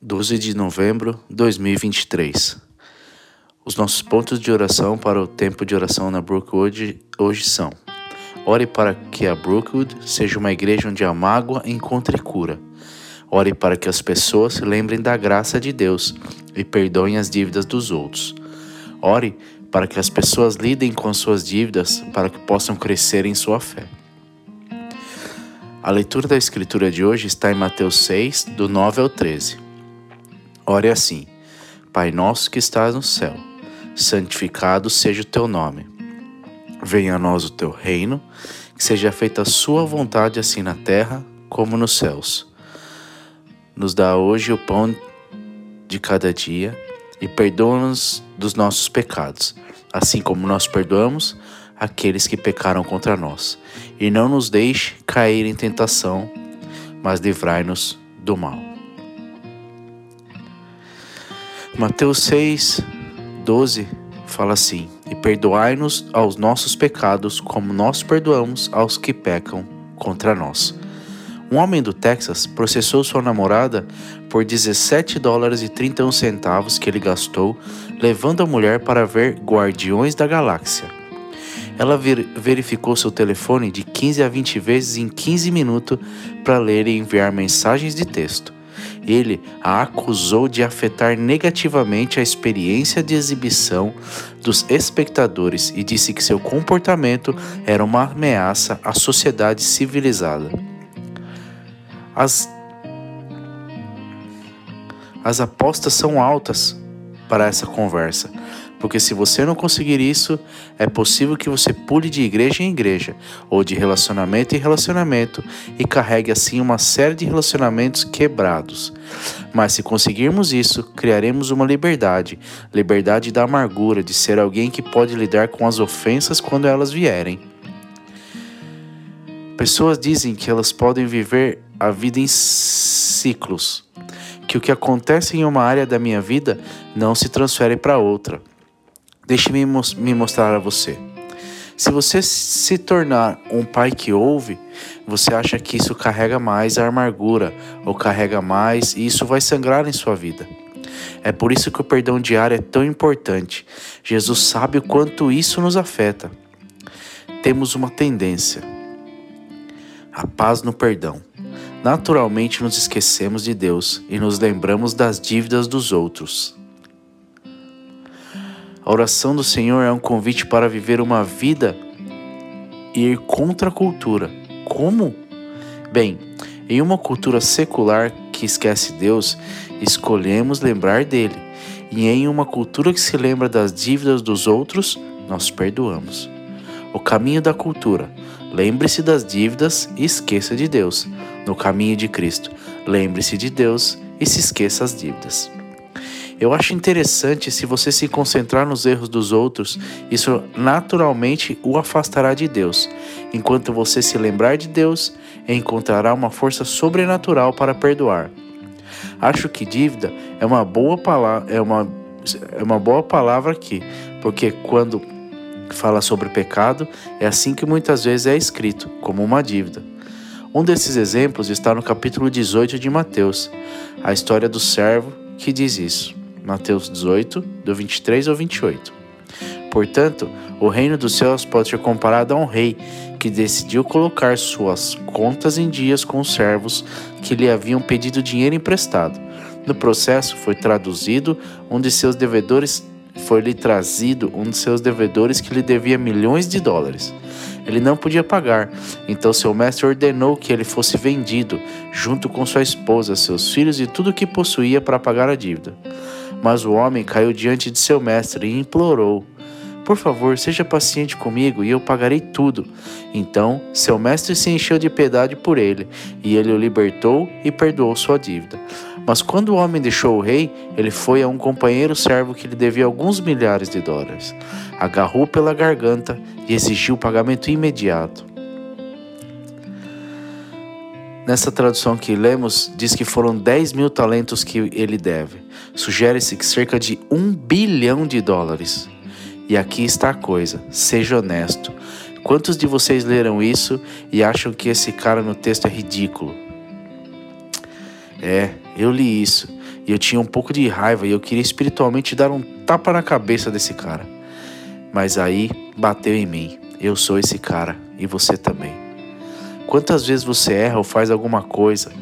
12 de novembro de 2023. Os nossos pontos de oração para o tempo de oração na Brookwood hoje são: Ore para que a Brookwood seja uma igreja onde a mágoa encontre cura. Ore para que as pessoas se lembrem da graça de Deus e perdoem as dívidas dos outros. Ore para que as pessoas lidem com suas dívidas para que possam crescer em sua fé. A leitura da Escritura de hoje está em Mateus 6, do 9 ao 13. Ore assim: Pai nosso que estás no céu, santificado seja o teu nome. Venha a nós o teu reino, que seja feita a sua vontade, assim na terra como nos céus. Nos dá hoje o pão de cada dia e perdoa-nos dos nossos pecados, assim como nós perdoamos aqueles que pecaram contra nós. E não nos deixe cair em tentação, mas livrai-nos do mal. Mateus 6, 12 fala assim: E perdoai-nos aos nossos pecados, como nós perdoamos aos que pecam contra nós. Um homem do Texas processou sua namorada por 17 dólares e 31 centavos que ele gastou levando a mulher para ver Guardiões da Galáxia. Ela ver verificou seu telefone de 15 a 20 vezes em 15 minutos para ler e enviar mensagens de texto. Ele a acusou de afetar negativamente a experiência de exibição dos espectadores e disse que seu comportamento era uma ameaça à sociedade civilizada. As, as apostas são altas para essa conversa, porque se você não conseguir isso, é possível que você pule de igreja em igreja, ou de relacionamento em relacionamento, e carregue assim uma série de relacionamentos quebrados. Mas se conseguirmos isso, criaremos uma liberdade liberdade da amargura, de ser alguém que pode lidar com as ofensas quando elas vierem. Pessoas dizem que elas podem viver a vida em ciclos, que o que acontece em uma área da minha vida não se transfere para outra. Deixe-me me mostrar a você. Se você se tornar um pai que ouve, você acha que isso carrega mais a amargura, ou carrega mais e isso vai sangrar em sua vida. É por isso que o perdão diário é tão importante. Jesus sabe o quanto isso nos afeta. Temos uma tendência: a paz no perdão. Naturalmente nos esquecemos de Deus e nos lembramos das dívidas dos outros. A oração do Senhor é um convite para viver uma vida e ir contra a cultura. Como? Bem, em uma cultura secular que esquece Deus, escolhemos lembrar dele. E em uma cultura que se lembra das dívidas dos outros, nós perdoamos. O caminho da cultura. Lembre-se das dívidas e esqueça de Deus. No caminho de Cristo. Lembre-se de Deus e se esqueça as dívidas. Eu acho interessante se você se concentrar nos erros dos outros, isso naturalmente o afastará de Deus. Enquanto você se lembrar de Deus, encontrará uma força sobrenatural para perdoar. Acho que dívida é uma boa palavra, é uma, é uma boa palavra aqui, porque quando fala sobre pecado, é assim que muitas vezes é escrito, como uma dívida. Um desses exemplos está no capítulo 18 de Mateus, a história do servo que diz isso. Mateus 18, do 23 ao 28. Portanto, o reino dos céus pode ser comparado a um rei que decidiu colocar suas contas em dias com os servos que lhe haviam pedido dinheiro emprestado. No processo, foi traduzido um de seus devedores, foi-lhe trazido um de seus devedores que lhe devia milhões de dólares. Ele não podia pagar, então seu mestre ordenou que ele fosse vendido, junto com sua esposa, seus filhos e tudo o que possuía para pagar a dívida. Mas o homem caiu diante de seu mestre e implorou: Por favor, seja paciente comigo e eu pagarei tudo. Então seu mestre se encheu de piedade por ele, e ele o libertou e perdoou sua dívida. Mas quando o homem deixou o rei, ele foi a um companheiro servo que lhe devia alguns milhares de dólares. Agarrou pela garganta e exigiu o pagamento imediato. Nessa tradução que lemos, diz que foram 10 mil talentos que ele deve. Sugere-se que cerca de um bilhão de dólares. E aqui está a coisa: seja honesto. Quantos de vocês leram isso e acham que esse cara no texto é ridículo? É, eu li isso E eu tinha um pouco de raiva e eu queria espiritualmente dar um tapa na cabeça desse cara. Mas aí bateu em mim. Eu sou esse cara e você também. Quantas vezes você erra ou faz alguma coisa,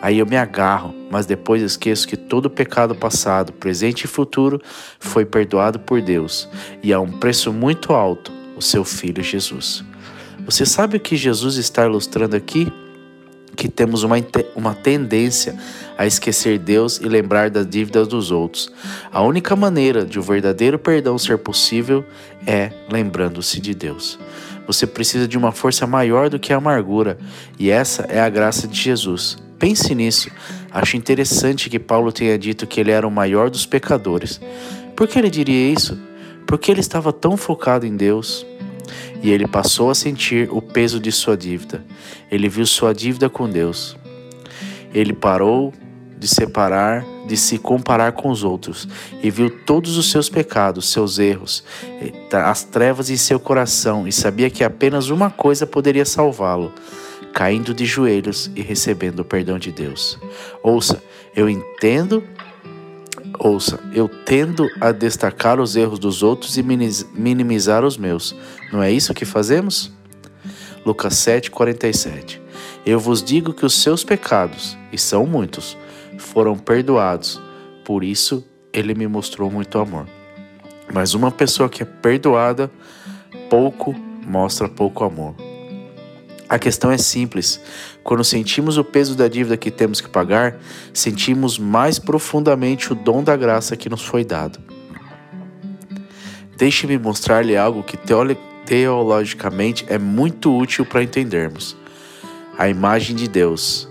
aí eu me agarro, mas depois esqueço que todo pecado passado, presente e futuro foi perdoado por Deus e a um preço muito alto, o seu filho Jesus. Você sabe o que Jesus está ilustrando aqui? Que temos uma, uma tendência a esquecer Deus e lembrar das dívidas dos outros. A única maneira de o um verdadeiro perdão ser possível é lembrando-se de Deus. Você precisa de uma força maior do que a amargura, e essa é a graça de Jesus. Pense nisso. Acho interessante que Paulo tenha dito que ele era o maior dos pecadores. Por que ele diria isso? Porque ele estava tão focado em Deus. E ele passou a sentir o peso de sua dívida. Ele viu sua dívida com Deus. Ele parou de separar, de se comparar com os outros, e viu todos os seus pecados, seus erros, as trevas em seu coração, e sabia que apenas uma coisa poderia salvá-lo: caindo de joelhos e recebendo o perdão de Deus. Ouça, eu entendo. Ouça, eu tendo a destacar os erros dos outros e minimizar os meus. Não é isso que fazemos? Lucas 7:47. Eu vos digo que os seus pecados, e são muitos, foram perdoados. Por isso, ele me mostrou muito amor. Mas uma pessoa que é perdoada pouco mostra pouco amor. A questão é simples. Quando sentimos o peso da dívida que temos que pagar, sentimos mais profundamente o dom da graça que nos foi dado. Deixe-me mostrar-lhe algo que teologicamente é muito útil para entendermos. A imagem de Deus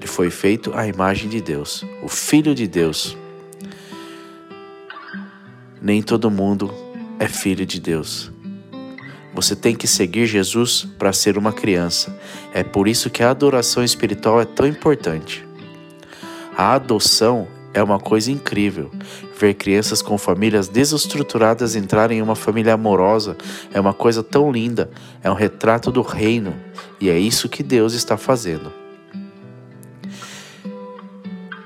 ele foi feito à imagem de Deus, o Filho de Deus. Nem todo mundo é filho de Deus. Você tem que seguir Jesus para ser uma criança. É por isso que a adoração espiritual é tão importante. A adoção é uma coisa incrível. Ver crianças com famílias desestruturadas entrarem em uma família amorosa é uma coisa tão linda. É um retrato do reino. E é isso que Deus está fazendo.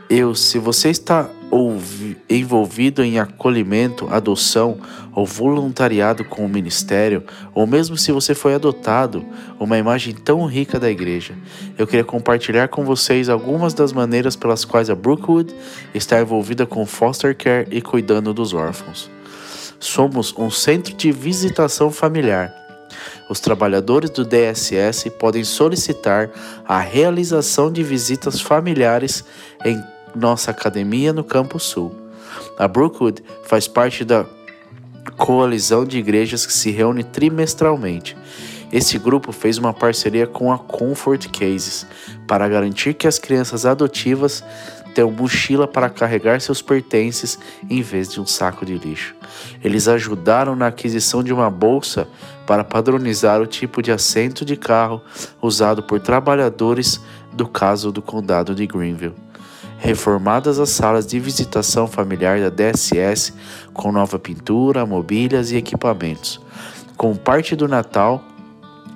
Eu, se você está envolvido em acolhimento, adoção ou voluntariado com o ministério, ou mesmo se você foi adotado, uma imagem tão rica da igreja, eu queria compartilhar com vocês algumas das maneiras pelas quais a Brookwood está envolvida com foster care e cuidando dos órfãos. Somos um centro de visitação familiar. Os trabalhadores do DSS podem solicitar a realização de visitas familiares em nossa academia no Campo Sul. A Brookwood faz parte da coalizão de igrejas que se reúne trimestralmente. Esse grupo fez uma parceria com a Comfort Cases para garantir que as crianças adotivas tenham mochila para carregar seus pertences em vez de um saco de lixo. Eles ajudaram na aquisição de uma bolsa para padronizar o tipo de assento de carro usado por trabalhadores do caso do condado de Greenville reformadas as salas de visitação familiar da DSS com nova pintura, mobílias e equipamentos. Como parte do Natal,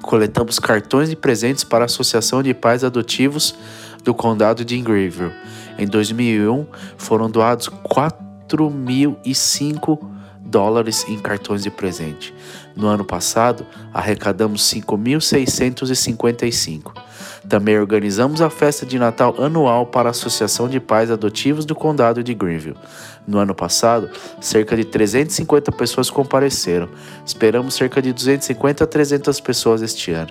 coletamos cartões de presentes para a Associação de Pais Adotivos do Condado de Greenville. Em 2001, foram doados 4.005 dólares em cartões de presente. No ano passado, arrecadamos 5.655. Também organizamos a festa de Natal anual para a Associação de Pais Adotivos do Condado de Greenville. No ano passado, cerca de 350 pessoas compareceram. Esperamos cerca de 250 a 300 pessoas este ano.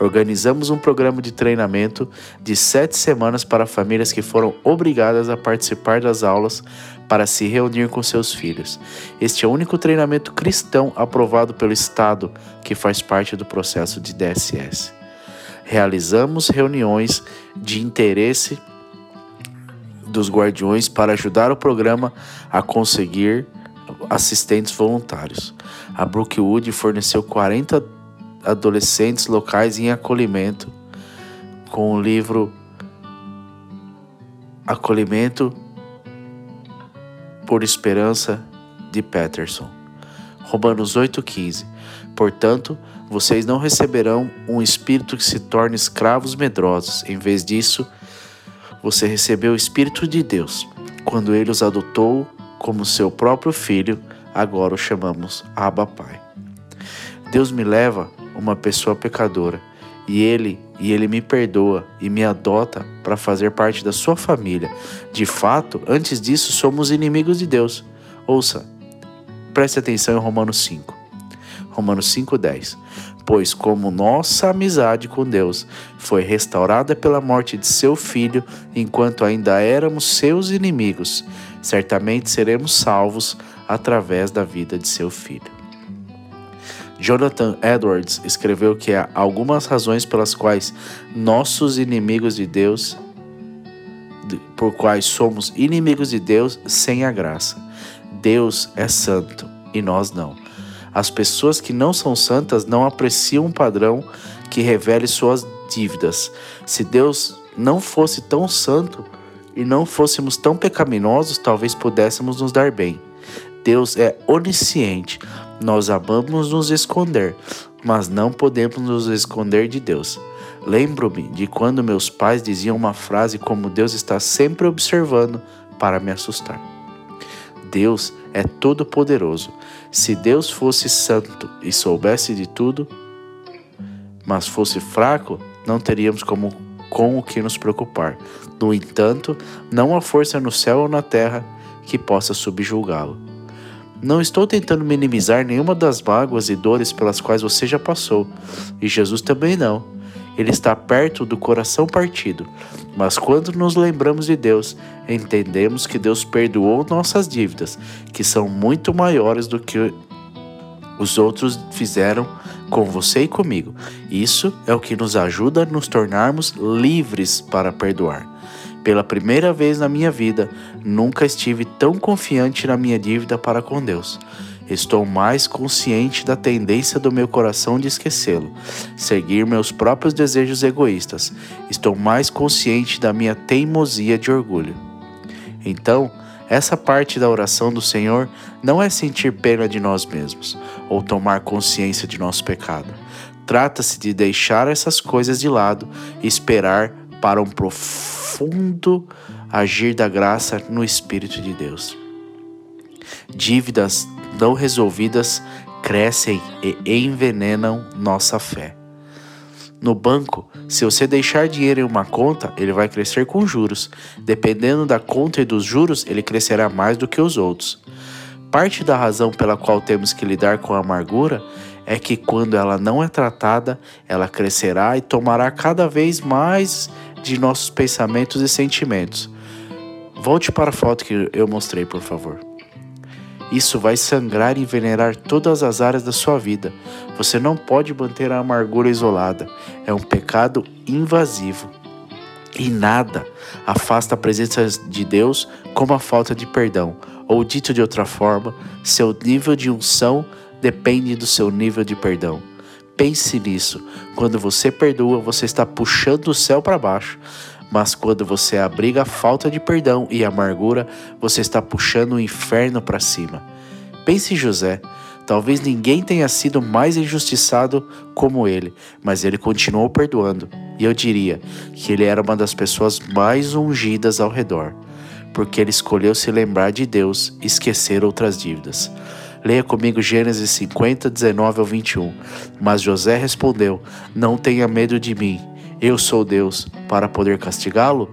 Organizamos um programa de treinamento de sete semanas para famílias que foram obrigadas a participar das aulas para se reunir com seus filhos. Este é o único treinamento cristão aprovado pelo Estado que faz parte do processo de DSS realizamos reuniões de interesse dos guardiões para ajudar o programa a conseguir assistentes voluntários. A Brookwood forneceu 40 adolescentes locais em acolhimento com o livro Acolhimento por Esperança de Peterson. Romanos 8,15. Portanto, vocês não receberão um espírito que se torne escravos medrosos. Em vez disso, você recebeu o Espírito de Deus. Quando ele os adotou como seu próprio filho, agora o chamamos Abba Pai. Deus me leva uma pessoa pecadora e ele e ele me perdoa e me adota para fazer parte da sua família. De fato, antes disso somos inimigos de Deus. Ouça, preste atenção em Romanos 5. Romanos 5:10. Pois como nossa amizade com Deus foi restaurada pela morte de seu filho, enquanto ainda éramos seus inimigos, certamente seremos salvos através da vida de seu filho. Jonathan Edwards escreveu que há algumas razões pelas quais nossos inimigos de Deus, por quais somos inimigos de Deus sem a graça. Deus é santo e nós não. As pessoas que não são santas não apreciam um padrão que revele suas dívidas. Se Deus não fosse tão santo e não fôssemos tão pecaminosos, talvez pudéssemos nos dar bem. Deus é onisciente. Nós amamos nos esconder, mas não podemos nos esconder de Deus. Lembro-me de quando meus pais diziam uma frase como Deus está sempre observando para me assustar. Deus é todo-poderoso. Se Deus fosse santo e soubesse de tudo, mas fosse fraco, não teríamos como com o que nos preocupar. No entanto, não há força no céu ou na terra que possa subjulgá-lo. Não estou tentando minimizar nenhuma das mágoas e dores pelas quais você já passou, e Jesus também não. Ele está perto do coração partido, mas quando nos lembramos de Deus, entendemos que Deus perdoou nossas dívidas, que são muito maiores do que os outros fizeram com você e comigo. Isso é o que nos ajuda a nos tornarmos livres para perdoar. Pela primeira vez na minha vida, nunca estive tão confiante na minha dívida para com Deus. Estou mais consciente da tendência do meu coração de esquecê-lo, seguir meus próprios desejos egoístas. Estou mais consciente da minha teimosia de orgulho. Então, essa parte da oração do Senhor não é sentir pena de nós mesmos ou tomar consciência de nosso pecado. Trata-se de deixar essas coisas de lado e esperar para um profundo agir da graça no Espírito de Deus. Dívidas não resolvidas crescem e envenenam nossa fé. No banco, se você deixar dinheiro em uma conta, ele vai crescer com juros. Dependendo da conta e dos juros, ele crescerá mais do que os outros. Parte da razão pela qual temos que lidar com a amargura é que quando ela não é tratada, ela crescerá e tomará cada vez mais de nossos pensamentos e sentimentos. Volte para a foto que eu mostrei, por favor. Isso vai sangrar e envenenar todas as áreas da sua vida. Você não pode manter a amargura isolada. É um pecado invasivo. E nada afasta a presença de Deus como a falta de perdão. Ou dito de outra forma, seu nível de unção depende do seu nível de perdão. Pense nisso. Quando você perdoa, você está puxando o céu para baixo. Mas quando você abriga a falta de perdão e amargura, você está puxando o inferno para cima. Pense em José. Talvez ninguém tenha sido mais injustiçado como ele, mas ele continuou perdoando. E eu diria que ele era uma das pessoas mais ungidas ao redor, porque ele escolheu se lembrar de Deus e esquecer outras dívidas. Leia comigo Gênesis 50, 19 ao 21. Mas José respondeu: Não tenha medo de mim. Eu sou Deus para poder castigá-lo?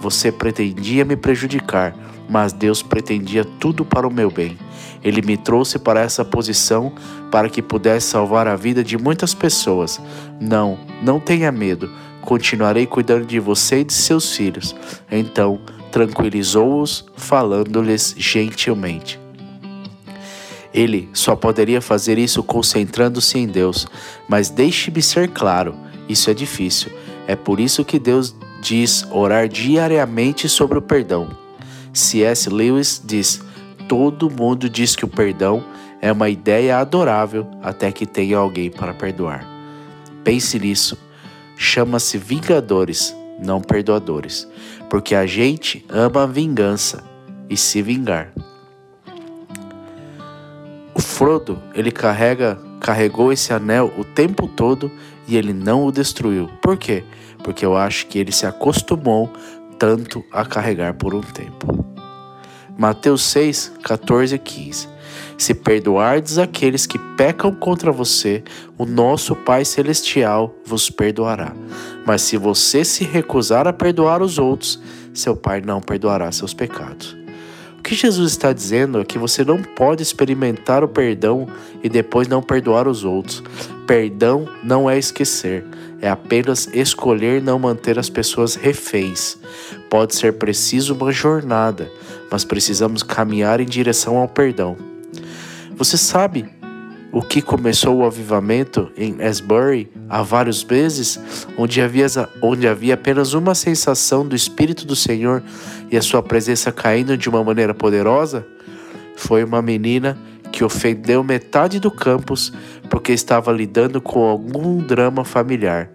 Você pretendia me prejudicar, mas Deus pretendia tudo para o meu bem. Ele me trouxe para essa posição para que pudesse salvar a vida de muitas pessoas. Não, não tenha medo. Continuarei cuidando de você e de seus filhos. Então tranquilizou-os, falando-lhes gentilmente. Ele só poderia fazer isso concentrando-se em Deus. Mas deixe-me ser claro: isso é difícil. É por isso que Deus diz orar diariamente sobre o perdão. C.S. Lewis diz: todo mundo diz que o perdão é uma ideia adorável até que tenha alguém para perdoar. Pense nisso. Chama-se vingadores, não perdoadores, porque a gente ama a vingança e se vingar. Frodo, ele carrega, carregou esse anel o tempo todo e ele não o destruiu. Por quê? Porque eu acho que ele se acostumou tanto a carregar por um tempo. Mateus 6, 14 e 15. Se perdoardes aqueles que pecam contra você, o nosso Pai Celestial vos perdoará. Mas se você se recusar a perdoar os outros, seu Pai não perdoará seus pecados. O que Jesus está dizendo é que você não pode experimentar o perdão e depois não perdoar os outros. Perdão não é esquecer, é apenas escolher não manter as pessoas reféns. Pode ser preciso uma jornada, mas precisamos caminhar em direção ao perdão. Você sabe o que começou o avivamento em Asbury há vários meses, onde havia, onde havia apenas uma sensação do Espírito do Senhor e a sua presença caindo de uma maneira poderosa? Foi uma menina que ofendeu metade do campus porque estava lidando com algum drama familiar.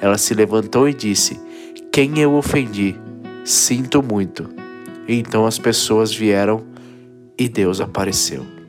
Ela se levantou e disse: Quem eu ofendi? Sinto muito. Então as pessoas vieram e Deus apareceu.